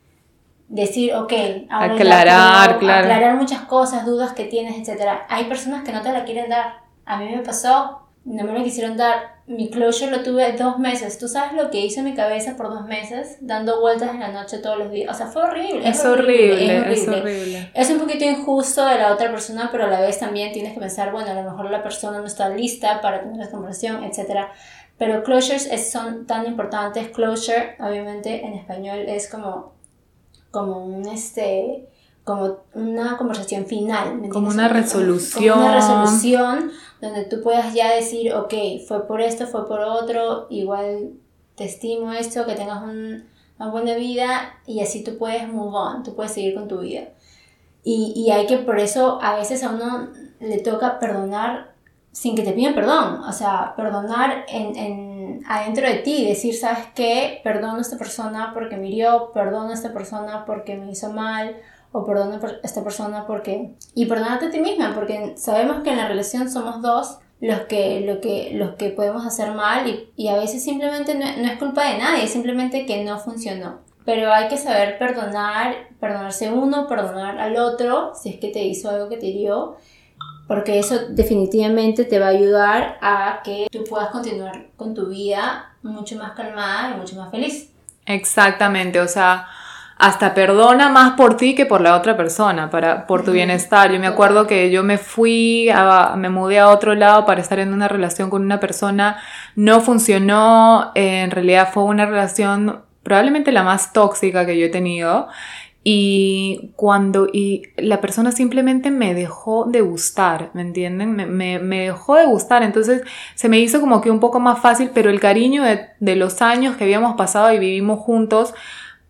Decir, ok, ahora aclarar, claro. aclarar muchas cosas, dudas que tienes, etc. Hay personas que no te la quieren dar. A mí me pasó, no me la quisieron dar. Mi closure lo tuve dos meses. ¿Tú sabes lo que hice mi cabeza por dos meses? Dando vueltas en la noche todos los días. O sea, fue horrible. Es, horrible, es horrible. Es un poquito injusto de la otra persona, pero a la vez también tienes que pensar, bueno, a lo mejor la persona no está lista para tener la conversación, etc. Pero closures es, son tan importantes. Closure, obviamente, en español es como, como un este como una conversación final. como una resolución. Como una resolución donde tú puedas ya decir, ok, fue por esto, fue por otro, igual te estimo esto, que tengas un, una buena vida y así tú puedes move on, tú puedes seguir con tu vida. Y, y hay que, por eso a veces a uno le toca perdonar sin que te pidan perdón, o sea, perdonar en, en, adentro de ti, decir, ¿sabes qué? Perdono a esta persona porque me hirió, perdono a esta persona porque me hizo mal, o perdona a esta persona porque... Y perdonarte a ti misma, porque sabemos que en la relación somos dos los que, lo que, los que podemos hacer mal y, y a veces simplemente no, no, es culpa de nadie, simplemente que no funcionó. Pero hay que saber perdonar, perdonarse uno, perdonar al otro, si es que te hizo algo que te hirió, porque eso definitivamente te va a ayudar a que tú puedas continuar con tu vida mucho más calmada y mucho más feliz. Exactamente, o sea, hasta perdona más por ti que por la otra persona, para, por tu bienestar. Yo me acuerdo que yo me fui, a, me mudé a otro lado para estar en una relación con una persona, no funcionó, en realidad fue una relación probablemente la más tóxica que yo he tenido. Y cuando y la persona simplemente me dejó de gustar, ¿me entienden? Me, me, me, dejó de gustar, entonces se me hizo como que un poco más fácil, pero el cariño de, de los años que habíamos pasado y vivimos juntos,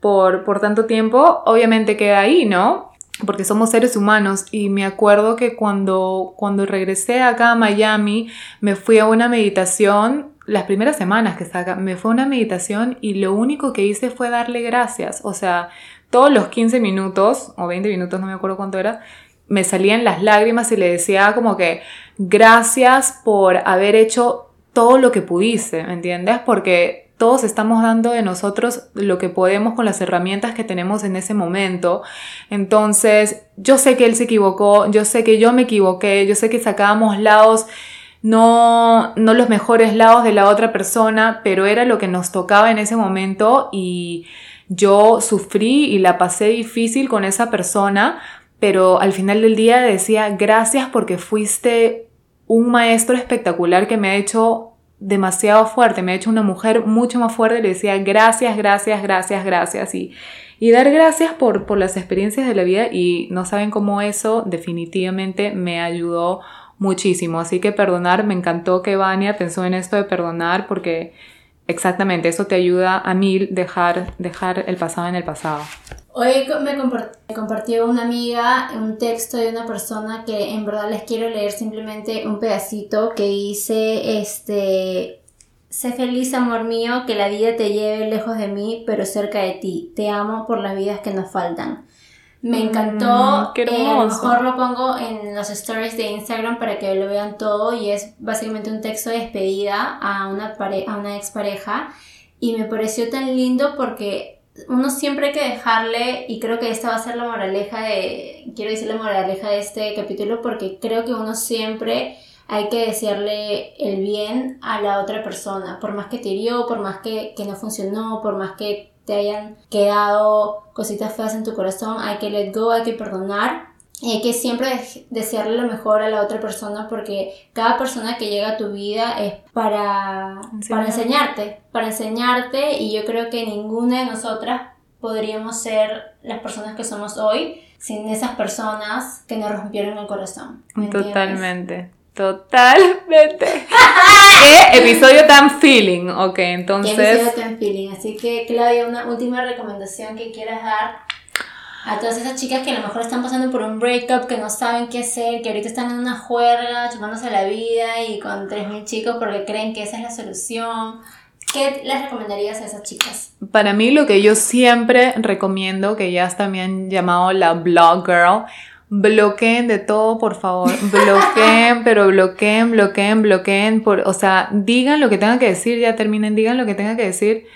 por, por tanto tiempo, obviamente queda ahí, ¿no? Porque somos seres humanos y me acuerdo que cuando, cuando regresé acá a Miami, me fui a una meditación las primeras semanas que estaba acá, me fue a una meditación y lo único que hice fue darle gracias. O sea, todos los 15 minutos o 20 minutos, no me acuerdo cuánto era, me salían las lágrimas y le decía como que gracias por haber hecho todo lo que pudiste, ¿me entiendes? Porque todos estamos dando de nosotros lo que podemos con las herramientas que tenemos en ese momento. Entonces, yo sé que él se equivocó, yo sé que yo me equivoqué, yo sé que sacábamos lados no, no los mejores lados de la otra persona, pero era lo que nos tocaba en ese momento y yo sufrí y la pasé difícil con esa persona, pero al final del día decía gracias porque fuiste un maestro espectacular que me ha hecho demasiado fuerte, me ha hecho una mujer mucho más fuerte, le decía gracias, gracias, gracias, gracias y, y dar gracias por, por las experiencias de la vida y no saben cómo eso definitivamente me ayudó muchísimo, así que perdonar, me encantó que Vania pensó en esto de perdonar porque exactamente eso te ayuda a mí dejar, dejar el pasado en el pasado. Hoy me compartió una amiga un texto de una persona que en verdad les quiero leer simplemente un pedacito que dice, este, sé feliz amor mío, que la vida te lleve lejos de mí, pero cerca de ti. Te amo por las vidas que nos faltan. Me mm, encantó. qué eh, a lo mejor lo pongo en los stories de Instagram para que lo vean todo y es básicamente un texto de despedida a una, a una expareja y me pareció tan lindo porque uno siempre hay que dejarle, y creo que esta va a ser la moraleja de, quiero decir la moraleja de este capítulo, porque creo que uno siempre hay que desearle el bien a la otra persona, por más que te hirió, por más que, que no funcionó, por más que te hayan quedado cositas feas en tu corazón, hay que let go, hay que perdonar y hay que siempre desearle lo mejor a la otra persona porque cada persona que llega a tu vida es para, para enseñarte, para enseñarte y yo creo que ninguna de nosotras podríamos ser las personas que somos hoy sin esas personas que nos rompieron el corazón. Totalmente. Totalmente. [laughs] ¿Qué episodio tan feeling? Ok, entonces. ¿Qué episodio tan feeling? Así que, Claudia, una última recomendación que quieras dar a todas esas chicas que a lo mejor están pasando por un breakup, que no saben qué hacer, que ahorita están en una juerga, chupándose la vida y con 3.000 chicos porque creen que esa es la solución. ¿Qué les recomendarías a esas chicas? Para mí lo que yo siempre recomiendo, que ya también llamado la blog girl, bloqueen de todo, por favor. Bloqueen, [laughs] pero bloqueen, bloqueen, bloqueen. Por, o sea, digan lo que tengan que decir, ya terminen, digan lo que tengan que decir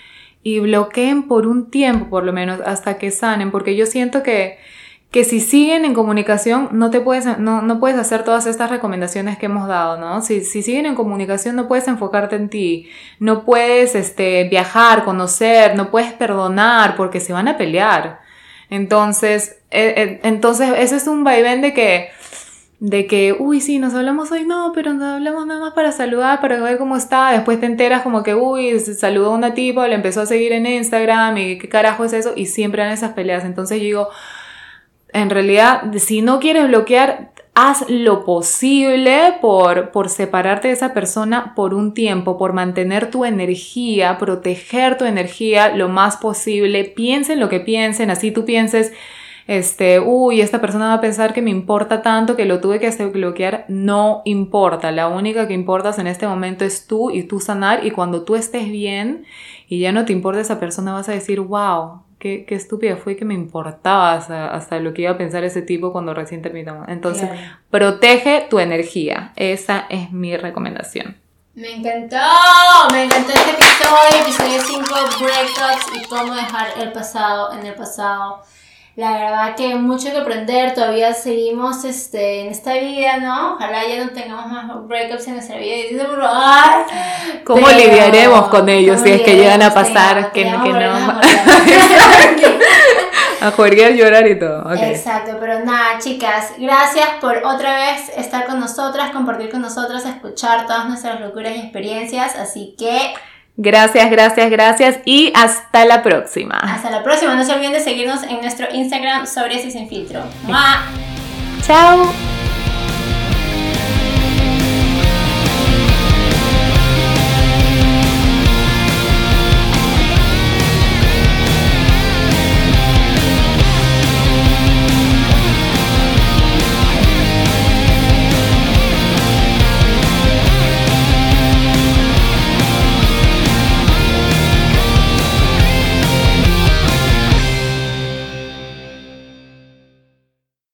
y bloqueen por un tiempo por lo menos hasta que sanen, porque yo siento que, que si siguen en comunicación no te puedes, no, no puedes hacer todas estas recomendaciones que hemos dado, ¿no? Si, si, siguen en comunicación no puedes enfocarte en ti, no puedes este, viajar, conocer, no puedes perdonar porque se van a pelear. Entonces, eh, eh, entonces ese es un vaivén de que de que, uy, sí, nos hablamos hoy, no, pero nos hablamos nada más para saludar, para ver cómo está, después te enteras como que, uy, se saludó a una tipa, le empezó a seguir en Instagram y qué carajo es eso, y siempre han esas peleas. Entonces digo, en realidad, si no quieres bloquear, haz lo posible por, por separarte de esa persona por un tiempo, por mantener tu energía, proteger tu energía lo más posible, piensen lo que piensen, así tú pienses, este, uy, esta persona va a pensar que me importa tanto que lo tuve que bloquear. No importa, la única que importas en este momento es tú y tú sanar y cuando tú estés bien y ya no te importa esa persona vas a decir, wow, qué, qué estúpida fue que me importaba hasta, lo que iba a pensar ese tipo cuando recién terminamos. Entonces, protege tu energía. Esa es mi recomendación. Me encantó, me encantó este episodio, episodio 5, breakups y cómo dejar el pasado en el pasado la verdad que mucho que aprender, todavía seguimos este, en esta vida, ¿no? Ojalá ya no tengamos más breakups en nuestra vida. Y ¿Cómo lidiaremos con ellos si es que llegan a pasar? que, que no. [laughs] a jugar, llorar y todo. Exacto, pero nada, chicas, gracias por otra vez estar con nosotras, compartir con nosotras, escuchar todas nuestras locuras y experiencias. Así que Gracias, gracias, gracias y hasta la próxima. Hasta la próxima. No se olviden de seguirnos en nuestro Instagram sobre y sin filtro. Chao.